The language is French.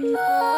Oh.